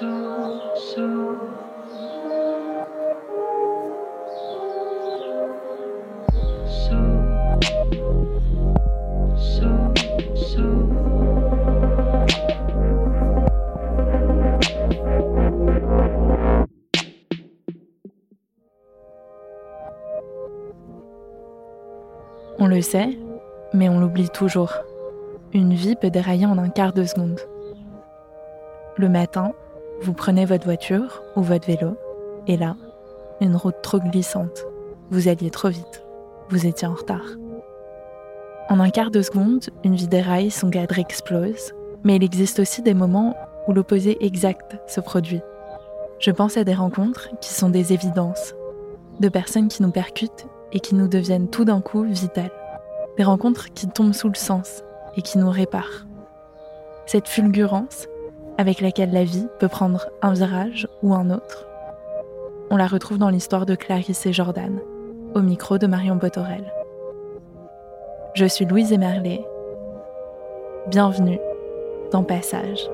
On le sait, mais on l'oublie toujours. Une vie peut dérailler en un quart de seconde. Le matin, vous prenez votre voiture ou votre vélo, et là, une route trop glissante. Vous alliez trop vite. Vous étiez en retard. En un quart de seconde, une vie déraille, son cadre explose, mais il existe aussi des moments où l'opposé exact se produit. Je pense à des rencontres qui sont des évidences, de personnes qui nous percutent et qui nous deviennent tout d'un coup vitales. Des rencontres qui tombent sous le sens et qui nous réparent. Cette fulgurance avec laquelle la vie peut prendre un virage ou un autre, on la retrouve dans l'histoire de Clarisse et Jordan, au micro de Marion Botorel. Je suis Louise Emerlet. Bienvenue dans Passage.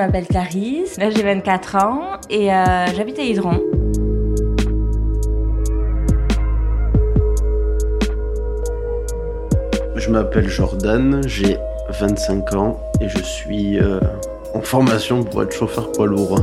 M'appelle Clarisse, là j'ai 24 ans et euh, j'habite à Hydron. Je m'appelle Jordan, j'ai 25 ans et je suis euh, en formation pour être chauffeur poids lourd.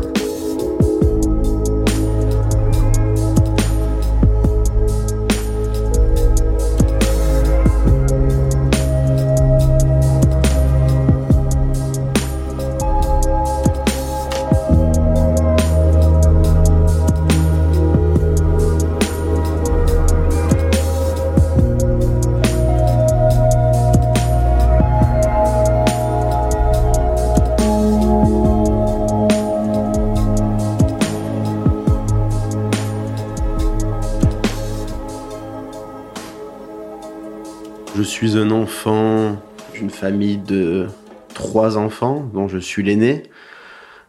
Enfant d'une famille de trois enfants, dont je suis l'aîné.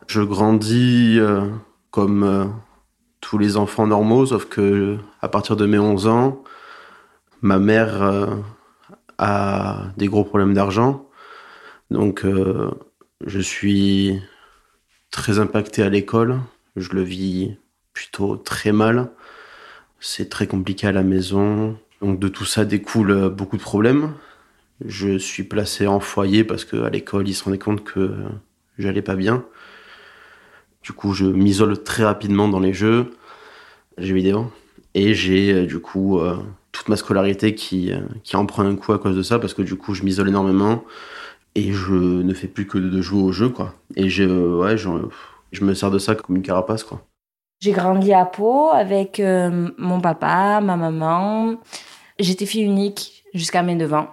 Je grandis euh, comme euh, tous les enfants normaux, sauf que à partir de mes 11 ans, ma mère euh, a des gros problèmes d'argent. Donc je suis très impacté à l'école. Je le vis plutôt très mal. C'est très compliqué à la maison. Donc de tout ça découle euh, beaucoup de problèmes. Je suis placé en foyer parce qu'à l'école, ils se rendaient compte que j'allais pas bien. Du coup, je m'isole très rapidement dans les jeux, les jeux vidéo. Et j'ai euh, du coup euh, toute ma scolarité qui, qui en prend un coup à cause de ça parce que du coup, je m'isole énormément et je ne fais plus que de jouer au jeu, quoi. Et je, ouais, je, je me sers de ça comme une carapace, quoi. J'ai grandi à Pau avec mon papa, ma maman, J'étais fille unique jusqu'à mes 9 ans.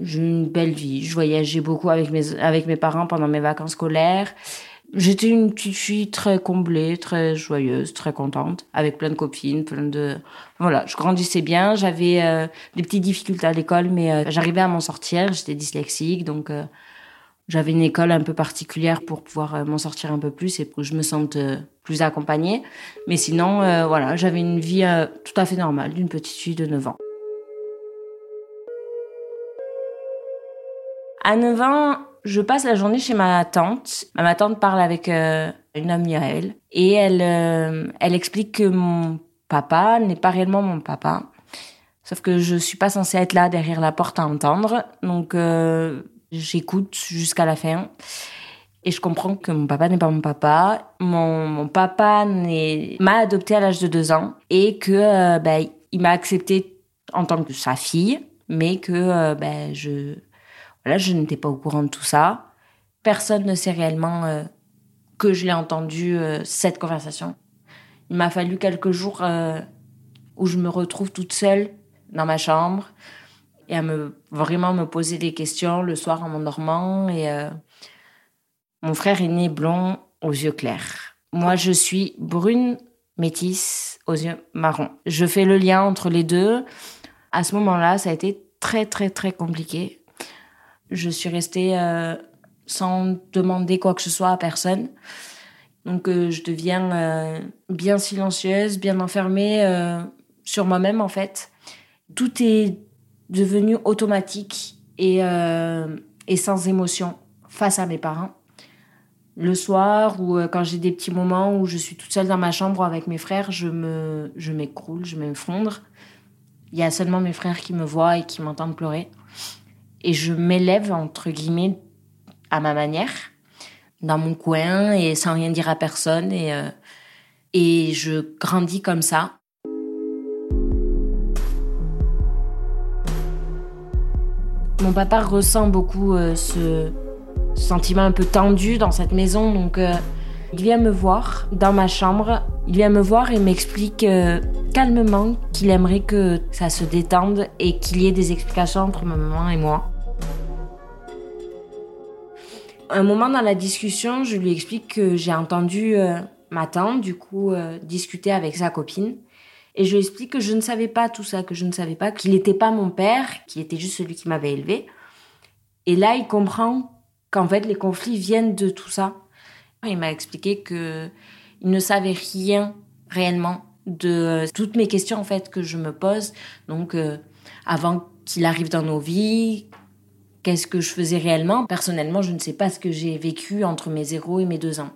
J'ai une belle vie. Je voyageais beaucoup avec mes, avec mes parents pendant mes vacances scolaires. J'étais une petite fille très comblée, très joyeuse, très contente, avec plein de copines, plein de... Voilà, je grandissais bien. J'avais euh, des petites difficultés à l'école, mais euh, j'arrivais à m'en sortir. J'étais dyslexique, donc... Euh, j'avais une école un peu particulière pour pouvoir euh, m'en sortir un peu plus et pour que je me sente euh, plus accompagnée. Mais sinon, euh, voilà, j'avais une vie tout à fait normale d'une petite fille de 9 ans. À 9 ans, je passe la journée chez ma tante. Ma tante parle avec une amie à elle et elle, elle explique que mon papa n'est pas réellement mon papa. Sauf que je suis pas censée être là derrière la porte à entendre. Donc, J'écoute jusqu'à la fin. Et je comprends que mon papa n'est pas mon papa. Mon, papa m'a adopté à l'âge de deux ans et que euh, ben, il m'a accepté en tant que sa fille, mais que euh, ben, je voilà, je n'étais pas au courant de tout ça. Personne ne sait réellement euh, que je l'ai entendu cette conversation. Il m'a fallu quelques jours où je me retrouve toute seule dans ma chambre et à me vraiment me poser des questions le soir en m'endormant. Et euh, mon frère est né blond aux yeux clairs. Moi, je suis brune métisse aux yeux marrons. Je fais le lien entre les deux. À ce moment-là, ça a été très très très compliqué. Je suis restée euh, sans demander quoi que ce soit à personne. Donc euh, je deviens bien silencieuse, bien enfermée sur moi-même en fait. Tout est devenu automatique et, euh, et sans émotion face à mes parents. Le soir ou euh, quand j'ai des petits moments où je suis toute seule dans ma chambre avec mes frères, je me je m'écroule, je m'effondre. Il y a seulement mes frères qui me voient et qui m'entendent pleurer. Et je m'élève, entre guillemets, à ma manière, dans mon coin et sans rien dire à personne. Et, euh, et je grandis comme ça. Mon papa ressent beaucoup euh, ce sentiment un peu tendu dans cette maison, donc euh, il vient me voir dans ma chambre. Il vient me voir et m'explique euh, calmement qu'il aimerait que ça se détende et qu'il y ait des explications entre ma maman et moi. Un moment dans la discussion, je lui explique que j'ai entendu ma tante, du coup, discuter avec sa copine et je lui explique que je ne savais pas tout ça, que je ne savais pas qu'il n'était pas mon père, qu'il était juste celui qui m'avait élevé. Et là, il comprend qu'en fait, les conflits viennent de tout ça. Il m'a expliqué que il ne savait rien réellement de toutes mes questions en fait que je me pose. Donc, euh, avant qu'il arrive dans nos vies, qu'est-ce que je faisais réellement? Personnellement, je ne sais pas ce que j'ai vécu entre mes zéro et mes deux ans.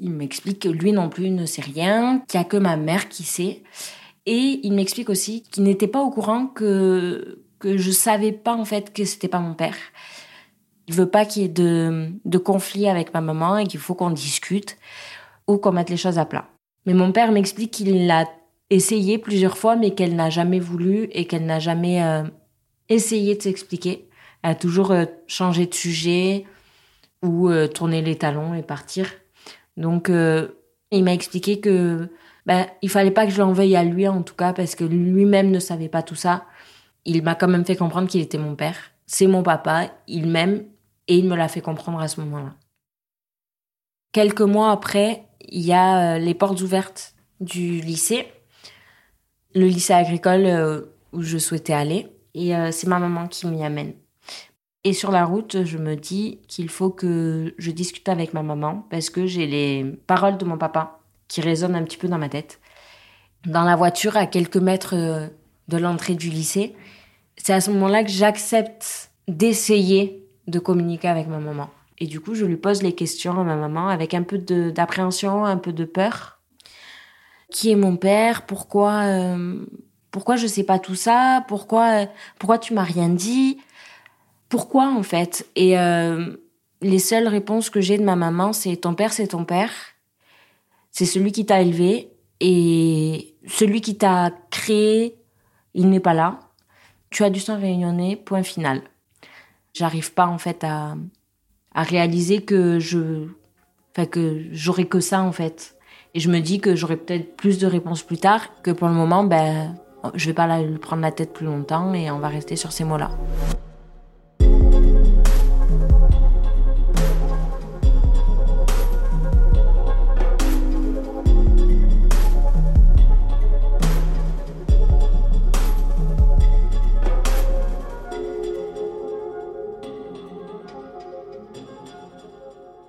Il m'explique que lui non plus ne sait rien, qu'il n'y a que ma mère qui sait. Et il m'explique aussi qu'il n'était pas au courant que, que je savais pas en fait que c'était pas mon père. Il veut pas qu'il y ait de, conflit avec ma maman et qu'il faut qu'on discute ou qu'on mette les choses à plat. Mais mon père m'explique qu'il l'a essayé plusieurs fois mais qu'elle n'a jamais voulu et qu'elle n'a jamais euh, essayé de s'expliquer. Elle a toujours euh, changé de sujet ou euh, tourné les talons et partir. Donc il m'a expliqué que ben, il fallait pas que je l'en veuille à lui en tout cas parce que lui-même ne savait pas tout ça. Il m'a quand même fait comprendre qu'il était mon père. C'est mon papa, il m'aime et il me l'a fait comprendre à ce moment-là. Quelques mois après, il y a euh, les portes ouvertes du lycée, le lycée agricole euh, où je souhaitais aller et euh, c'est ma maman qui m'y amène. Et sur la route, je me dis qu'il faut que je discute avec ma maman parce que j'ai les paroles de mon papa qui résonne un petit peu dans ma tête. Dans la voiture, à quelques mètres de l'entrée du lycée, c'est à ce moment-là que j'accepte d'essayer de communiquer avec ma maman. Et du coup, je lui pose les questions à ma maman avec un peu d'appréhension, un peu de peur. Qui est mon père? Pourquoi euh, pourquoi je sais pas tout ça? Pourquoi pourquoi tu m'as rien dit? Pourquoi en fait? Et euh, les seules réponses que j'ai de ma maman, c'est ton père, c'est ton père. C'est celui qui t'a élevé et celui qui t'a créé, il n'est pas là. Tu as du sang réunionné, point final. J'arrive pas en fait à, à réaliser que je, enfin que j'aurai que ça en fait. Et je me dis que j'aurai peut-être plus de réponses plus tard, que pour le moment, ben, je vais pas lui prendre la tête plus longtemps et on va rester sur ces mots-là.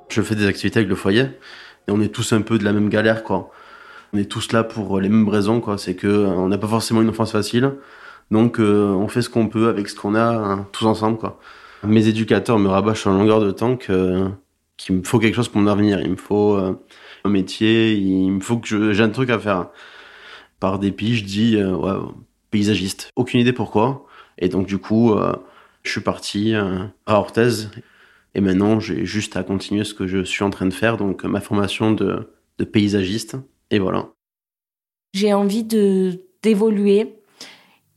Je fais des activités avec le foyer et on est tous un peu de la même galère, quoi. On est tous là pour les mêmes raisons, quoi. C'est que euh, on n'a pas forcément une enfance facile, donc euh, on fait ce qu'on peut avec ce qu'on a, hein, tous ensemble, quoi. Mes éducateurs me rabâchent en longueur de temps que qu'il me faut quelque chose pour mon avenir. Il me faut euh, un métier, il me faut que j'ai un truc à faire. Par dépit, je dis paysagiste. Aucune idée pourquoi. Et donc du coup, je suis parti à Orthez et maintenant, j'ai juste à continuer ce que je suis en train de faire, donc ma formation de, paysagiste. Et voilà. J'ai envie de d'évoluer,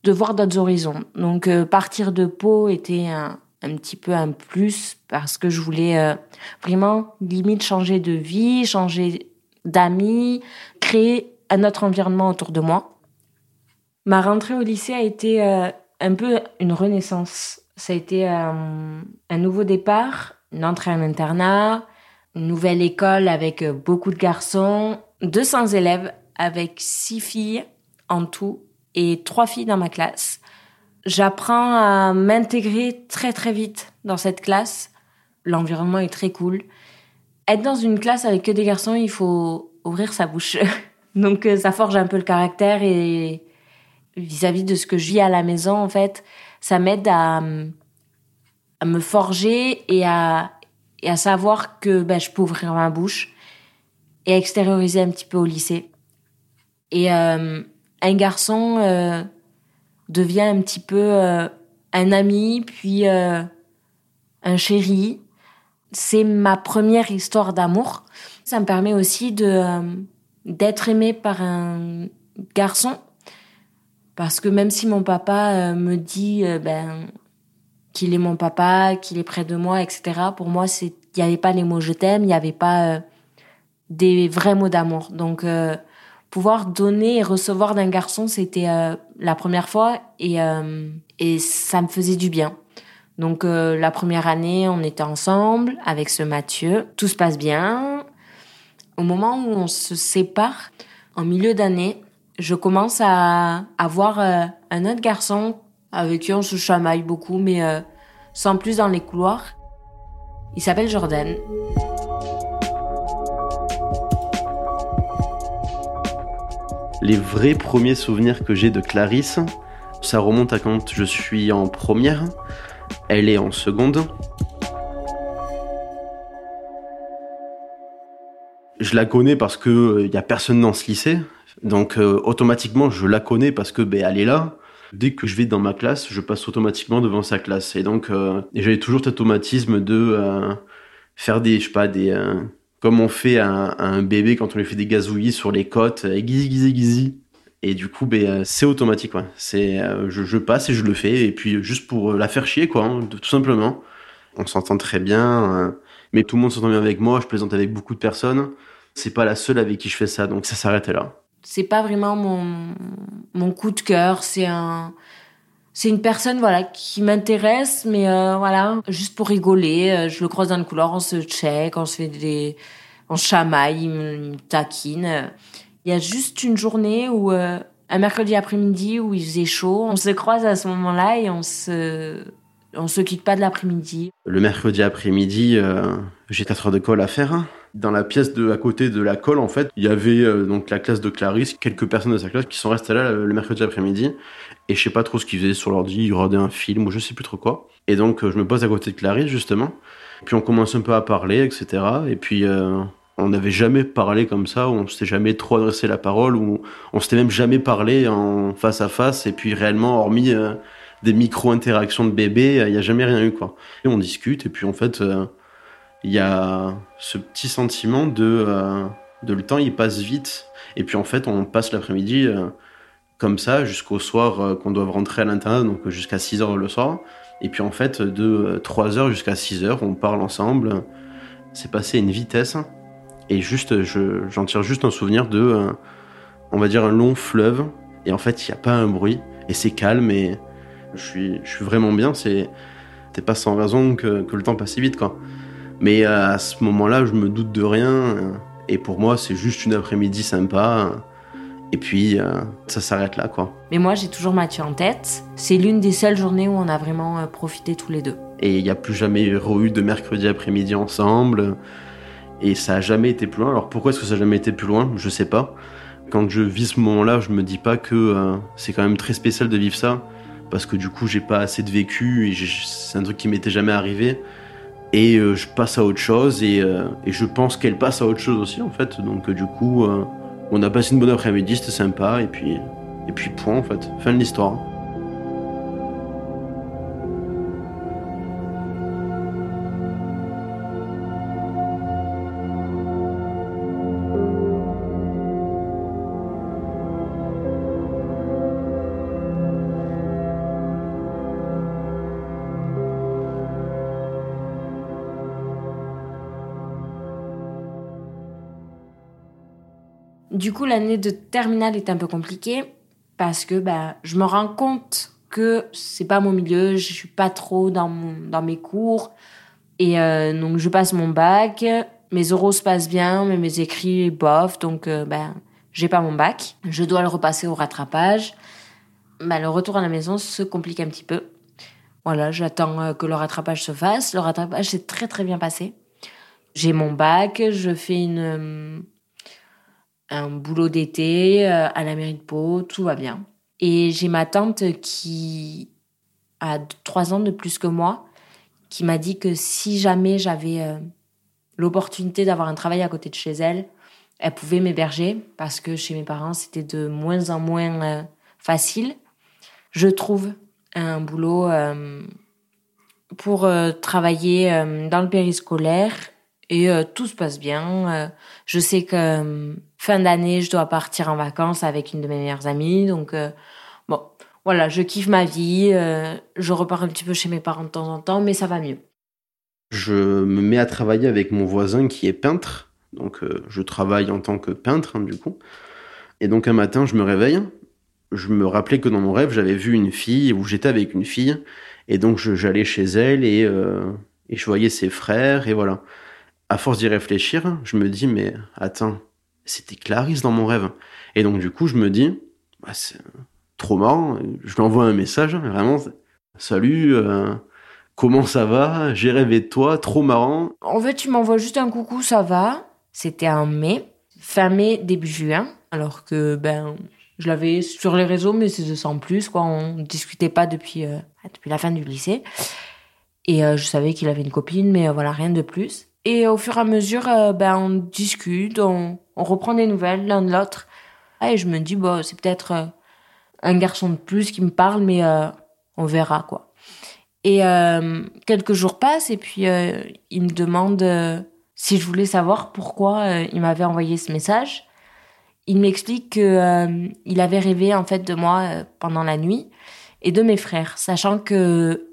de voir d'autres horizons. Donc euh, partir de Pau était un, un, petit peu un plus parce que je voulais euh, vraiment limite changer de vie, changer d'amis, créer un autre environnement autour de moi. Ma rentrée au lycée a été euh, un peu une renaissance ça a été euh, un nouveau départ, une entrée en internat, une nouvelle école avec euh, beaucoup de garçons, 200 élèves avec six filles en tout et trois filles dans ma classe. J'apprends à m'intégrer très très vite dans cette classe. L'environnement est très cool. Être dans une classe avec que des garçons, il faut ouvrir sa bouche. Donc euh, ça forge un peu le caractère et vis-à-vis -vis de ce que je vis à la maison, en fait, ça m'aide à, me forger et à, savoir que ben, je peux ouvrir ma bouche et extérioriser un petit peu au lycée. Et euh, un garçon euh, devient un petit peu euh, un ami, puis un chéri. C'est ma première histoire d'amour. Ça me permet aussi d'être aimé par un garçon parce que même si mon papa euh, me dit euh, ben, qu'il est mon papa, qu'il est près de moi, etc., pour moi, il n'y avait pas les mots je t'aime, il n'y avait pas euh, des vrais mots d'amour. Donc, pouvoir donner et recevoir d'un garçon, c'était la première fois et, et ça me faisait du bien. Donc, la première année, on était ensemble avec ce Mathieu. Tout se passe bien. Au moment où on se sépare, en milieu d'année, je commence à avoir euh, un autre garçon avec qui on se chamaille beaucoup, mais euh, sans plus dans les couloirs. Il s'appelle Jordan. Les vrais premiers souvenirs que j'ai de Clarisse, ça remonte à quand je suis en première, elle est en seconde. Je la connais parce que il euh, a personne dans ce lycée. Donc euh, automatiquement, je la connais parce que ben elle est là. Dès que je vais dans ma classe, je passe automatiquement devant sa classe. Et donc euh, j'avais toujours cet automatisme de euh, faire des, je sais pas, des comme on fait à, un bébé quand on lui fait des gazouillis sur les côtes, guizi guizi guizi. Et du coup, ben, c'est automatique, je, passe et je le fais, et puis juste pour la faire chier, hein, tout simplement. On s'entend très bien, mais tout le monde s'entend bien avec moi. Je plaisante avec beaucoup de personnes. C'est pas la seule avec qui je fais ça, donc ça s'arrête là c'est pas vraiment mon, mon coup de cœur. C'est un, c'est une personne voilà qui m'intéresse, mais euh, voilà juste pour rigoler. Euh, je le croise dans le couloir, on se check, on se fait des, on chamaille, il me, taquine. Il y a juste une journée où euh, un mercredi après-midi où il faisait chaud, on se croise à ce moment-là et on se on se quitte pas de l'après-midi. Le mercredi après-midi, j'ai 4 heures de colle à faire. Dans la pièce de à côté de la colle, en fait, il y avait euh, donc la classe de Clarisse, quelques personnes de sa classe qui sont restées là le, mercredi après-midi. Et je sais pas trop ce qu'ils faisaient sur l'ordi, ils regardaient un film ou je sais plus trop quoi. Et donc euh, je me pose à côté de Clarisse justement. Puis on commence un peu à parler, etc. Et puis euh, on n'avait jamais parlé comme ça, on s'était jamais trop adressé la parole, ou on s'était même jamais parlé en face à face. Et puis réellement, hormis des micro-interactions de bébé, il n'y a jamais rien eu quoi. Et on discute et puis en fait il y a ce petit sentiment de, euh, de le temps il passe vite. Et puis en fait on passe l'après-midi euh, comme ça jusqu'au soir euh, qu'on doit rentrer à l'intérieur donc jusqu'à 6 heures le soir. Et puis en fait de 3 heures jusqu'à 6 heures on parle ensemble. C'est passé à une vitesse. Et juste j'en tire juste un souvenir de on va dire un long fleuve. Et en fait il n'y a pas un bruit. Et c'est calme et je suis, je suis vraiment bien. C'est pas sans raison que, que le temps passe si vite quoi mais euh, à ce moment-là, je me doute de rien. Et pour moi, c'est juste une après-midi sympa. Et puis, euh, ça s'arrête là, quoi. Mais moi, j'ai toujours Mathieu en tête. C'est l'une des seules journées où on a vraiment euh, profité tous les deux. Et il n'y a plus jamais eu de mercredi après-midi ensemble. Et ça a jamais été plus loin. Alors pourquoi est-ce que ça a jamais été plus loin? Je sais pas. Quand je vis ce moment-là, je me dis pas que euh, c'est quand même très spécial de vivre ça, parce que du coup j'ai pas assez de vécu et c'est un truc qui m'était jamais arrivé. Et euh, je passe à autre chose et, euh, et je pense qu'elle passe à autre chose aussi en fait. Donc du coup, on a passé une bonne après-midi, c'était sympa et puis et puis point en fait, fin de l'histoire. Du coup, l'année de terminale est un peu compliquée parce que ben, je me rends compte que c'est pas mon milieu, je suis pas trop dans, mon, dans mes cours. Et euh, donc, je passe mon bac, mes oraux se passent bien, mais mes écrits, bof, donc euh, ben, j'ai pas mon bac. Je dois le repasser au rattrapage. Ben, le retour à la maison se complique un petit peu. Voilà, j'attends euh, que le rattrapage se fasse. Le rattrapage s'est très très bien passé. J'ai mon bac, je fais une un boulot d'été euh, à la mairie de Pau, tout va bien. Et j'ai ma tante qui a trois ans de plus que moi, qui m'a dit que si jamais j'avais euh, l'opportunité d'avoir un travail à côté de chez elle, elle pouvait m'héberger parce que chez mes parents c'était de moins en moins euh, facile. Je trouve un boulot pour travailler dans le périscolaire et tout se passe bien. je sais que fin d'année, je dois partir en vacances avec une de mes meilleures amies. Donc, euh, bon, voilà, je kiffe ma vie. Euh, je repars un petit peu chez mes parents de temps en temps, mais ça va mieux. Je me mets à travailler avec mon voisin qui est peintre. Donc, euh, je travaille en tant que peintre, hein, du coup. Et donc, un matin, je me réveille. Je me rappelais que dans mon rêve, j'avais vu une fille, où j'étais avec une fille. Et donc, j'allais chez elle et, et je voyais ses frères. Et voilà. À force d'y réfléchir, je me dis, mais attends, c'était Clarisse dans mon rêve. Et donc, du coup, je me dis, bah, c'est trop marrant. Je lui envoie un message, vraiment, salut, euh, comment ça va? J'ai rêvé de toi, trop marrant. En fait, tu m'envoies juste un coucou, ça va. C'était en mai, fin mai, début juin. Alors que, ben, je l'avais sur les réseaux, mais c'est sans plus, quoi. On discutait pas depuis, euh, depuis la fin du lycée. Et euh, je savais qu'il avait une copine, mais voilà, rien de plus. Et au fur et à mesure, ben, on discute, on, reprend des nouvelles l'un de l'autre. Et je me dis, bon, c'est peut-être euh, un garçon de plus qui me parle, mais euh, on verra, quoi. Et euh, quelques jours passent, et puis il me demande si je voulais savoir pourquoi il m'avait envoyé ce message. Il m'explique que il avait rêvé en fait de moi pendant la nuit et de mes frères, sachant que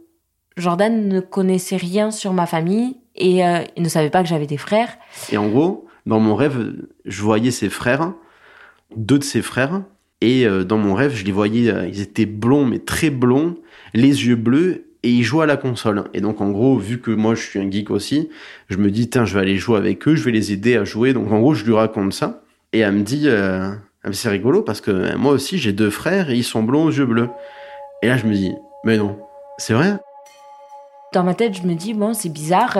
Jordan ne connaissait rien sur ma famille et il ne savait pas que j'avais des frères. Et en gros, dans mon rêve, je voyais ses frères, deux de ses frères, et euh, dans mon rêve, je les voyais, euh, ils étaient blonds, mais très blonds, les yeux bleus, et ils jouaient à la console. Et donc, en gros, vu que moi, je suis un geek aussi, je me dis, tiens, je vais aller jouer avec eux, je vais les aider à jouer. Donc, en gros, je lui raconte ça. Et elle me dit, euh, c'est rigolo parce que moi aussi, j'ai deux frères et ils sont blonds aux yeux bleus. Et là, je me dis, mais non, c'est vrai Dans ma tête, je me dis, bon, c'est bizarre.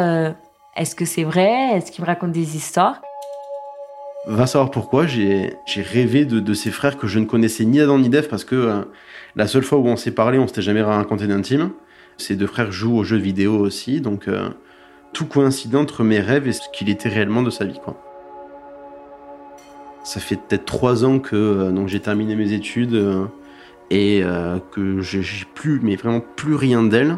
Est-ce que c'est vrai? Est-ce qu'il me raconte des histoires? Va savoir pourquoi, j'ai rêvé de, ces frères que je ne connaissais ni Adam ni Dev parce que euh, la seule fois où on s'est parlé, on s'était jamais raconté d'intime. Ces deux frères jouent aux jeux vidéo aussi, donc euh, tout coïncide entre mes rêves et ce qu'il était réellement de sa vie. Ça fait peut-être trois ans que euh, j'ai terminé mes études et que j'ai plus, mais vraiment plus rien d'elle.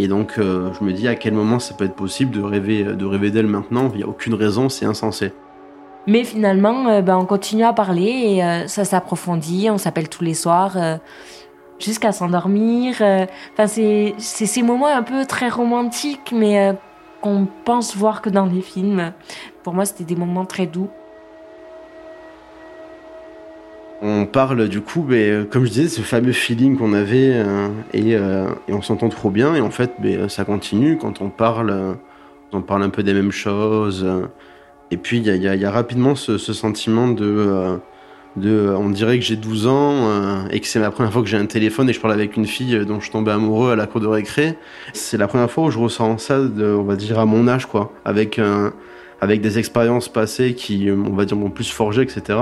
Et donc je me dis à quel moment ça peut être possible de rêver, de rêver d'elle maintenant. Il n'y a aucune raison, c'est insensé. Mais finalement, euh, ben, on continue à parler et euh, ça s'approfondit. On s'appelle tous les soirs euh, jusqu'à s'endormir. Enfin, c'est ces moments un peu très romantiques, mais qu'on pense voir que dans les films. Pour moi, c'était des moments très doux. On parle du coup, mais, comme je disais, ce fameux feeling qu'on avait et, et, on s'entend trop bien. Et en fait, mais, ça continue quand on parle. on parle un peu des mêmes choses. Et puis il y, a, rapidement ce, sentiment de, euh, euh, on dirait que j'ai 12 ans euh, et que c'est la première fois que j'ai un téléphone et que je parle avec une fille dont je tombais amoureux à la cour de récré. C'est la première fois où je ressens ça, de, on va dire à mon âge quoi, avec avec des expériences passées qui, on va dire, m'ont plus forgé, etc.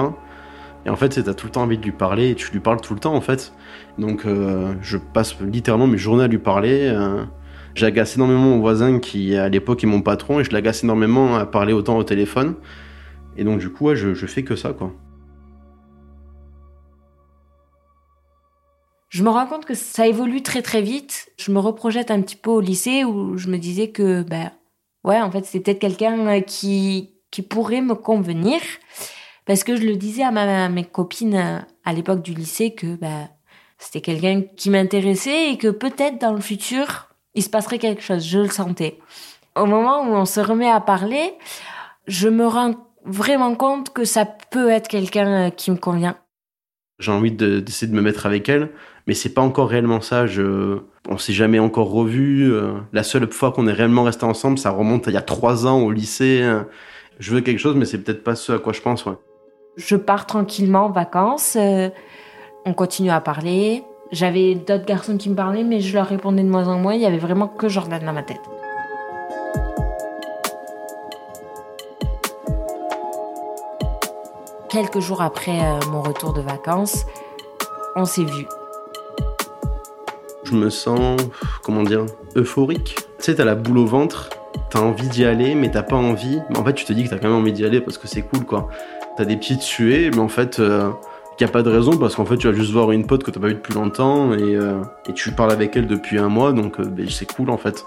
Et en fait, t'as tout le temps envie de lui parler et tu lui parles tout le temps, en fait. Donc, euh, je passe littéralement mes journées à lui parler. Euh, J'agace énormément mon voisin qui, à l'époque, est mon patron et je l'agace énormément à parler autant au téléphone. Et donc, du coup, je, fais que ça, quoi. Je me rends compte que ça évolue très très vite. Je me reprojette un petit peu au lycée où je me disais que, ben, ouais, en fait, c'est peut-être quelqu'un euh, qui pourrait me convenir. Parce que je le disais à, ma, mes copines euh, à l'époque du lycée que, ben, c'était quelqu'un qui m'intéressait et que peut-être dans le futur, il se passerait quelque chose. Je le sentais. Au moment où on se remet à parler, je me rends vraiment compte que ça peut être quelqu'un euh, qui me convient. J'ai envie d'essayer de, me mettre avec elle, mais c'est pas encore réellement ça. Je, on s'est jamais encore revu. Euh, la seule fois qu'on est réellement resté ensemble, ça remonte à il y a trois ans au lycée. Je veux quelque chose, mais c'est peut-être pas ce à quoi je pense. Je pars tranquillement en vacances. Euh, on continue à parler. J'avais d'autres garçons qui me parlaient, mais je leur répondais de moins en moins. Il y avait vraiment que Jordan dans ma tête. Quelques jours après euh, mon retour de vacances, on s'est vus. Je me sens, comment dire, euphorique. Tu sais, t'as la boule au ventre, t'as envie d'y aller, mais t'as pas envie. En fait, tu te dis que t'as quand même envie d'y aller parce que c'est cool, quoi. T'as des petites suées, mais en fait, il euh, y a pas de raison parce qu'en fait, tu vas juste voir une pote que t'as pas vue depuis longtemps et, euh, et, tu parles avec elle depuis un mois, donc euh, ben, c'est cool, en fait.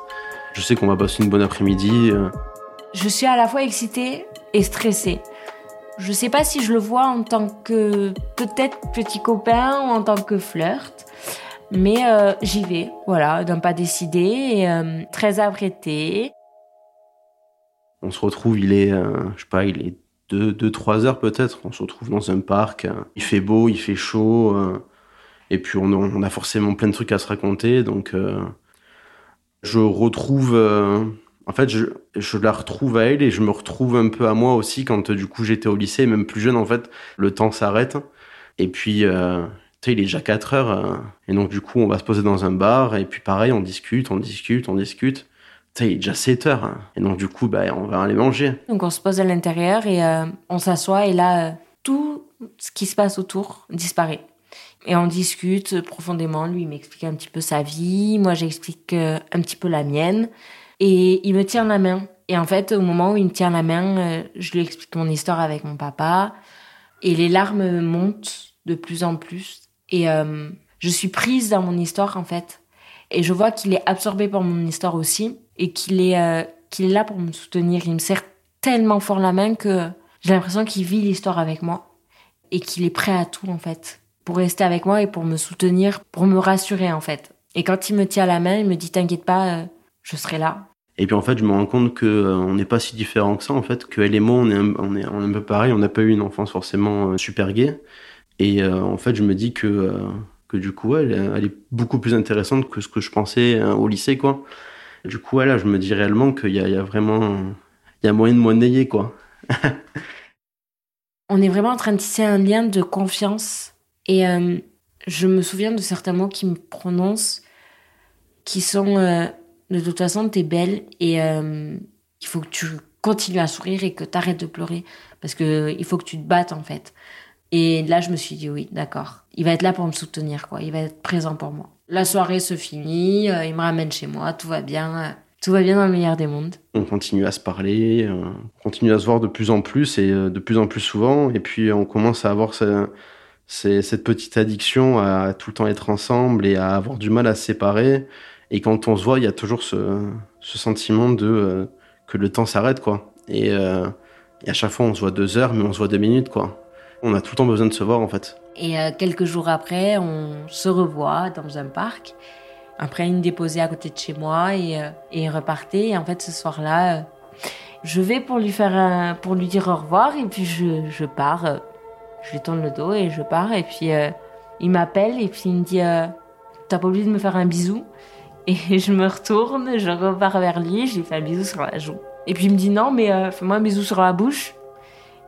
Je sais qu'on va passer une bonne après-midi. Je suis à la fois excitée et stressée. Je sais pas si je le vois en tant que peut-être petit copain ou en tant que flirt. Mais euh, j'y vais, voilà, d'un pas décidé et euh, très apprêté. On se retrouve, il est, euh, je sais pas, il est 2-3 heures peut-être. On se retrouve dans un parc. il fait beau, il fait chaud. et puis on, a forcément plein de trucs à se raconter. Donc je retrouve. en fait, je, la retrouve à elle et je me retrouve un peu à moi aussi quand du coup j'étais au lycée, même plus jeune en fait. Le temps s'arrête. Et puis tu sais, il est déjà 4 heures. Euh, et donc, du coup, on va se poser dans un bar. Et puis, pareil, on discute, on discute, on discute. Il est déjà 7 heures. Hein. Et donc, du coup, bah, on va aller manger. Donc, on se pose à l'intérieur et euh, on s'assoit. Et là, euh, tout ce qui se passe autour disparaît. Et on discute profondément. Lui, il m'explique un petit peu sa vie. Moi, j'explique un petit peu la mienne. Et il me tient la main. Et en fait, au moment où il me tient la main, je lui explique mon histoire avec mon papa. Et les larmes montent de plus en plus. Et euh, je suis prise dans mon histoire, en fait. Et je vois qu'il est absorbé par mon histoire aussi. Et qu'il est, euh, est là pour me soutenir. Il me serre tellement fort la main que j'ai l'impression qu'il vit l'histoire avec moi. Et qu'il est prêt à tout, en fait. Pour rester avec moi et pour me soutenir, pour me rassurer, en fait. Et quand il me tient la main, il me dit T'inquiète pas, euh, je serai là. Et puis en fait, je me rends compte que on n'est pas si différents que ça en fait. Que elle et moi, on est, un, on est, on est un peu pareil. On n'a pas eu une enfance forcément super gaie. Et euh, en fait, je me dis que, euh, que du coup, elle, elle, est beaucoup plus intéressante que ce que je pensais euh, au lycée, quoi. Du coup, là, je me dis réellement qu'il y, a, vraiment il y a moyen de monnayer, quoi. On est vraiment en train de tisser un lien de confiance. Et je me souviens de certains mots qui me prononcent, qui sont de toute façon, t'es belle et il faut que tu continues à sourire et que t'arrêtes de pleurer. Parce que il faut que tu te battes, en fait. Et là, je me suis dit, oui, d'accord. Il va être là pour me soutenir, quoi. Il va être présent pour moi. La soirée se finit, euh, il me ramène chez moi, tout va bien. Euh, tout va bien dans le meilleur des mondes. On continue à se parler, euh, on continue à se voir de plus en plus et de plus en plus souvent. Et puis, on commence à avoir cette petite addiction à tout le temps être ensemble et à avoir du mal à se séparer. Et quand on se voit, il y a toujours ce, sentiment de que le temps s'arrête, quoi. Et, et à chaque fois, on se voit deux heures, mais on se voit deux minutes, quoi. On a tout le temps besoin de se voir en fait. Et euh, quelques jours après, on se revoit dans un parc. Après, il me déposait à côté de chez moi et, euh, il repartait. Et en fait, ce soir-là, euh, je vais pour lui faire un, pour lui dire au revoir et puis je, je pars. je lui tourne le dos et je pars. Et puis il m'appelle et puis il me dit T'as pas oublié de me faire un bisou? Et je me retourne, je repars vers lui, je lui fais un bisou sur la joue. Et puis il me dit Non, mais fais-moi un bisou sur la bouche.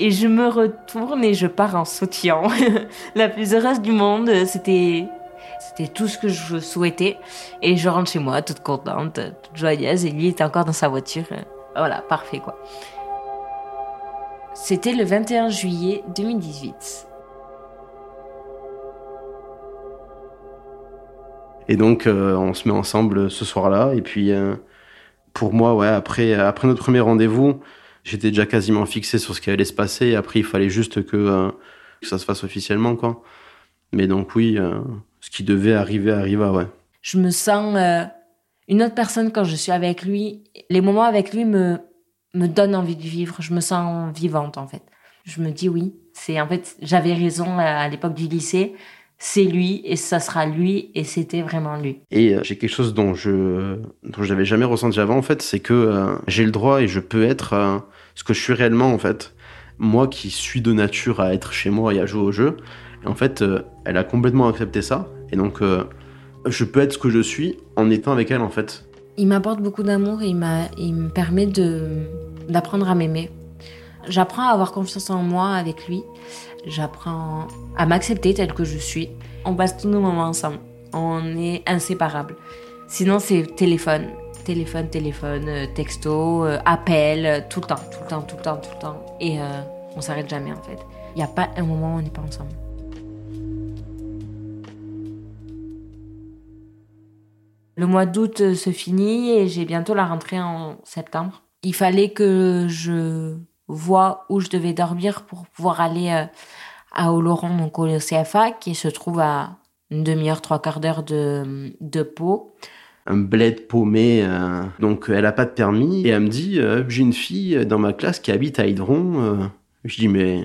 Et je me retourne et je pars en sautillant. la plus heureuse du monde, c'était c'était tout ce que je souhaitais. Et je rentre chez moi, toute contente, toute joyeuse. Et lui était encore dans sa voiture. Voilà, parfait quoi. C'était le 21 juillet 2018. Et donc, euh, on se met ensemble ce soir-là. Et puis, euh, pour moi, ouais, après, après notre premier rendez-vous, j'étais déjà quasiment fixé sur ce qui allait se passer. Et après, il fallait juste que, euh, ça se fasse officiellement, quoi. Mais donc, oui, ce qui devait arriver arriva, ouais. Je me sens une autre personne quand je suis avec lui. Les moments avec lui me, me donnent envie de vivre. Je me sens vivante, en fait. Je me dis oui. C'est, en fait, j'avais raison à l'époque du lycée c'est lui et ça sera lui et c'était vraiment lui. Et euh, j'ai quelque chose dont je dont j'avais jamais ressenti avant en fait, c'est que euh, j'ai le droit et je peux être euh, ce que je suis réellement en fait. Moi qui suis de nature à être chez moi et à jouer au jeu, et en fait, elle a complètement accepté ça et donc je peux être ce que je suis en étant avec elle en fait. Il m'apporte beaucoup d'amour et il m'a il me permet de d'apprendre à m'aimer. J'apprends à avoir confiance en moi avec lui. J'apprends à m'accepter tel que je suis. On passe tous nos moments ensemble. On est inséparables. Sinon, c'est téléphone. Téléphone, téléphone, euh, texto, euh, appel, euh, tout le temps, tout le temps, tout le temps, tout le temps. Et on s'arrête jamais en fait. Il n'y a pas un moment où on n'est pas ensemble. Le mois d'août se finit et j'ai bientôt la rentrée en septembre. Il fallait que je vois où je devais dormir pour pouvoir aller euh, à Oloron, donc au CFA, qui se trouve à une demi-heure, trois quarts d'heure de, de Pau. Un bled paumé, euh, donc elle a pas de permis, et elle me dit euh, J'ai une fille dans ma classe qui habite à Hydron. je dis Mais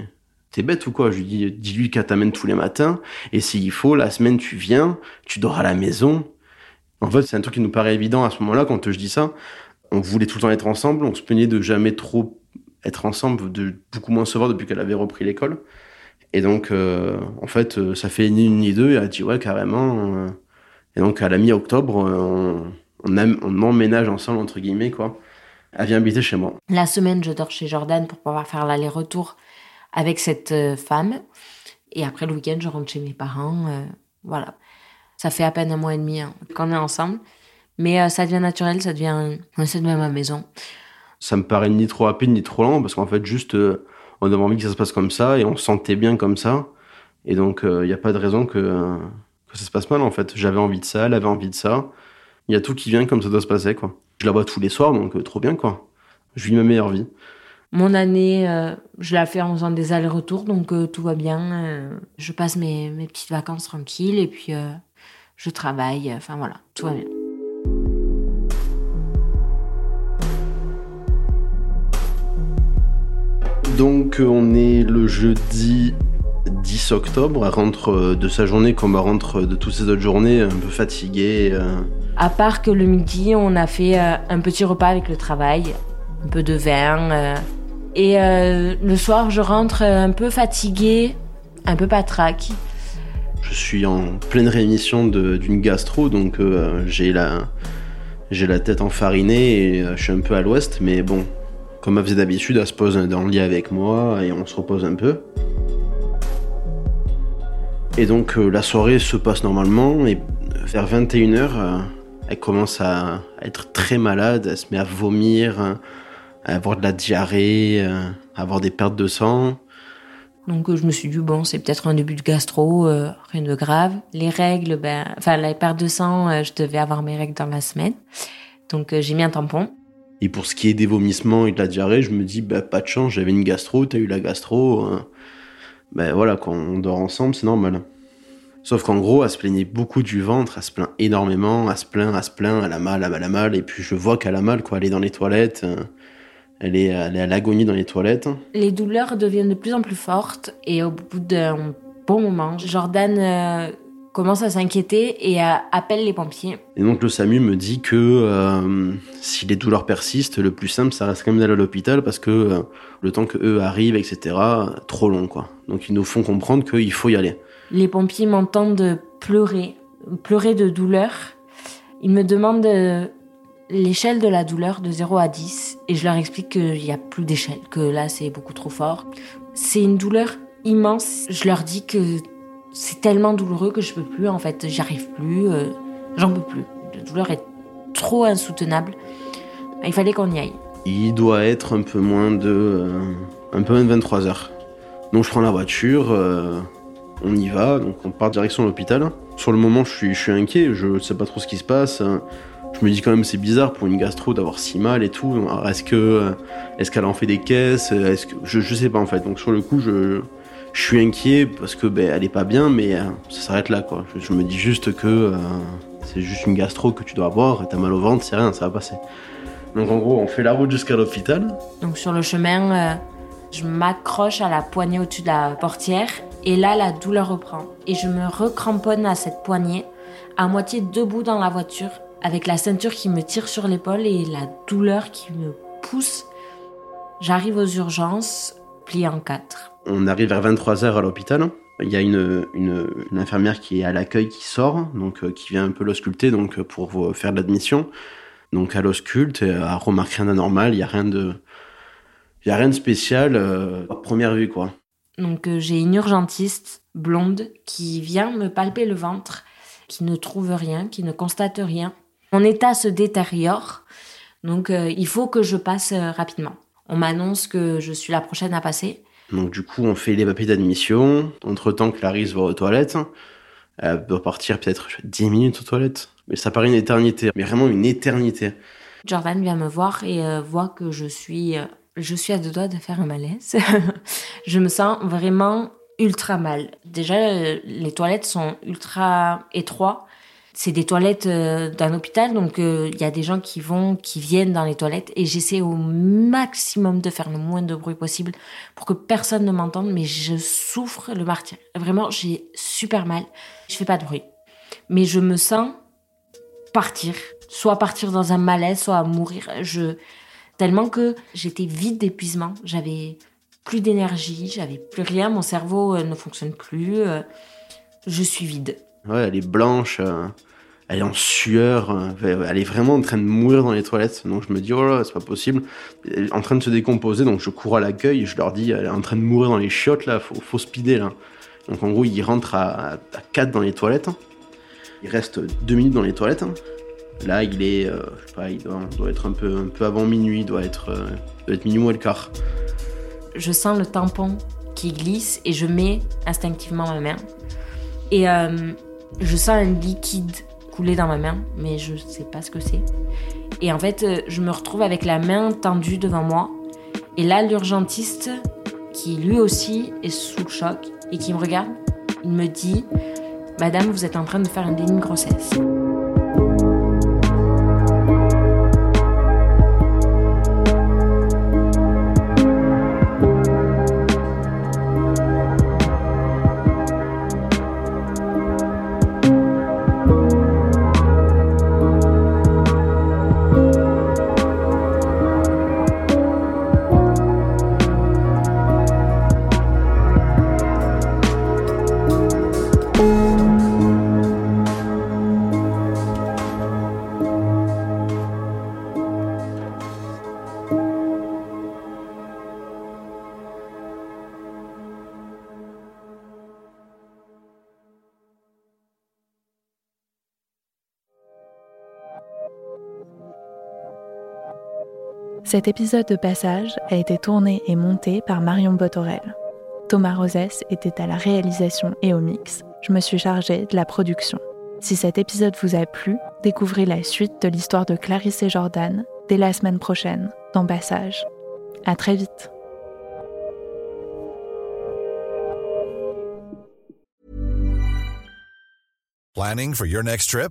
t'es bête ou quoi? Je lui dis Dis-lui qu'elle t'amène tous les matins, et s'il faut, la semaine tu viens, tu dors à la maison. En fait, c'est un truc qui nous paraît évident à ce moment-là quand je dis ça. On voulait tout le temps être ensemble, on se plaignait de jamais trop être ensemble, beaucoup moins se voir depuis qu'elle avait repris l'école. Et donc, euh, en fait, euh, ça fait ni une ni deux. Et elle a dit, ouais, carrément. Euh. Et donc, à la mi-octobre, on, on, emménage ensemble, entre guillemets, quoi. Elle vient habiter chez moi. La semaine, je dors chez Jordan pour pouvoir faire l'aller-retour avec cette femme. Et après, le week-end, je rentre chez mes parents. voilà. Ça fait à peine un mois et demi hein, qu'on est ensemble. Mais ça devient naturel, ça devient, ça devient ma maison ça me paraît ni trop rapide ni trop lent parce qu'en fait juste euh, on avait envie que ça se passe comme ça et on se sentait bien comme ça et donc il euh, n'y a pas de raison que, que ça se passe mal en fait j'avais envie de ça elle avait envie de ça il y a tout qui vient comme ça doit se passer quoi je la vois tous les soirs donc euh, trop bien quoi je vis ma meilleure vie mon année, je la fais en faisant des allers-retours, donc tout va bien. je passe mes, mes, petites vacances tranquilles et puis je travaille. Enfin voilà, tout va bien. Donc on est le jeudi 10 octobre, elle rentre euh, de sa journée comme elle rentre de toutes ses autres journées, un peu fatiguée. Euh. À part que le midi, on a fait euh, un petit repas avec le travail, un peu de vin. Et le soir, je rentre un peu fatiguée, un peu patraque. Je suis en pleine rémission d'une gastro, donc j'ai la, j'ai la tête enfarinée et je suis un peu à l'ouest, mais bon, comme elle faisait d'habitude, elle se pose dans le lit avec moi et on se repose un peu. Et donc euh, la soirée se passe normalement et vers 21h, euh, elle commence à, être très malade, elle se met à vomir, à avoir de la diarrhée, euh, à avoir des pertes de sang. Donc je me suis dit bon c'est peut-être un début de gastro, rien de grave. Les règles, ben, enfin la perte de sang, je devais avoir mes règles dans la semaine, donc j'ai mis un tampon. Et pour ce qui est des vomissements et de la diarrhée, je me dis, bah, pas de chance, j'avais une gastro, t'as eu la gastro. Ben voilà, quand on dort ensemble, c'est normal. Sauf qu'en gros, elle se plaignait beaucoup du ventre, elle se plaint énormément, elle se plaint, elle se plaint, elle a mal, elle a mal, et puis je vois qu'elle a mal, quoi. Elle est dans les toilettes, euh, elle est, elle est à l'agonie dans les toilettes. Les douleurs deviennent de plus en plus fortes, et au bout d'un bon moment, Jordan euh, commence à s'inquiéter et appelle les pompiers. Et donc le SAMU me dit que euh, si les douleurs persistent, le plus simple, ça reste quand même d'aller à l'hôpital parce que euh, le temps que eux arrivent, etc., trop long, quoi. Donc ils nous font comprendre qu'il faut y aller. Les pompiers m'entendent pleurer, pleurer de douleur. Ils me demandent euh, l'échelle de la douleur de 0 à 10 et je leur explique qu'il n'y a plus d'échelle, que là c'est beaucoup trop fort. C'est une douleur immense. Je leur dis que c'est tellement douloureux que je peux plus en fait, j'y arrive plus, euh, j'en peux plus. La douleur est trop insoutenable. Il fallait qu'on y aille. Il doit être un peu moins de un peu moins de 23 heures. Donc je prends la voiture, euh, on y va, donc on part direction l'hôpital. Sur le moment, je suis, je suis inquiet, je sais pas trop ce qui se passe. Je me dis quand même c'est bizarre pour une gastro d'avoir si mal et tout. Est-ce que est-ce qu'elle en fait des caisses? Est-ce que je, je sais pas en fait. Donc sur le coup, je, je suis inquiet parce que ben, elle est pas bien, mais euh, ça s'arrête là quoi. Je, me dis juste que euh, c'est juste une gastro que tu dois avoir, et t'as mal au ventre, c'est rien, ça va passer. Donc en gros, on fait la route jusqu'à l'hôpital. Donc sur le chemin, euh, je m'accroche à la poignée au-dessus de la portière, et là la douleur reprend. Et je me recramponne à cette poignée, à moitié debout dans la voiture, avec la ceinture qui me tire sur l'épaule et la douleur qui me pousse. J'arrive aux urgences, pliée en quatre. On arrive vers 23h à l'hôpital. Il y a une, infirmière qui est à l'accueil qui sort, donc euh, qui vient un peu l'ausculter donc, euh, pour faire de l'admission. Donc elle ausculte, elle remarque rien d'anormal, il n'y a rien de. Il y a rien de spécial euh, à première vue, quoi. Donc j'ai une urgentiste blonde qui vient me palper le ventre, qui ne trouve rien, qui ne constate rien. Mon état se détériore, donc il faut que je passe rapidement. On m'annonce que je suis la prochaine à passer. Donc du coup, on fait les papiers d'admission. Entre-temps, Clarisse va aux toilettes. Elle doit partir peut-être 10 minutes aux toilettes. Mais ça paraît une éternité, mais vraiment une éternité. Jordan vient me voir et euh, voit que je suis, euh, je suis à deux doigts de faire un malaise. je me sens vraiment ultra mal. Déjà, euh, les toilettes sont ultra étroites c'est des toilettes euh, d'un hôpital, donc euh, il y a des gens qui vont, qui viennent dans les toilettes, et j'essaie au maximum de faire le moins de bruit possible pour que personne ne m'entende, mais je souffre le martyr. Vraiment, j'ai super mal. Je fais pas de bruit, mais je me sens partir, soit partir dans un malaise, soit mourir. Je tellement que j'étais vide d'épuisement, j'avais plus d'énergie, j'avais plus rien, mon cerveau euh, ne fonctionne plus, je suis vide. Elle est blanche elle est en sueur, euh, elle est vraiment en train de mourir dans les toilettes. Donc je me dis, oh là, c'est pas possible. Elle est en train de se décomposer, donc je cours à l'accueil et je leur dis, elle est en train de mourir dans les chiottes là, faut, faut speeder là. Donc en gros, il rentre à, à 4 dans les toilettes. Il reste 2 minutes dans les toilettes. Là, il est, euh, je sais pas, il doit, être un peu, un peu avant minuit, doit être, euh, doit être minuit ou le quart. Je sens le tampon qui glisse et je mets instinctivement ma main. Et je sens un liquide dans ma main, mais je sais pas ce que c'est. Et en fait, euh, je me retrouve avec la main tendue devant moi. Et là, l'urgentiste, qui lui aussi est sous le choc et qui me regarde, il me dit Madame, vous êtes en train de faire un déni de grossesse. Cet épisode de passage a été tourné et monté par Marion Botorel. Thomas Rosès était à la réalisation et au mix. Je me suis chargée de la production. Si cet épisode vous a plu, découvrez la suite de l'histoire de Clarisse et Jordan dès la semaine prochaine dans Passage. À très vite. Planning for your next trip?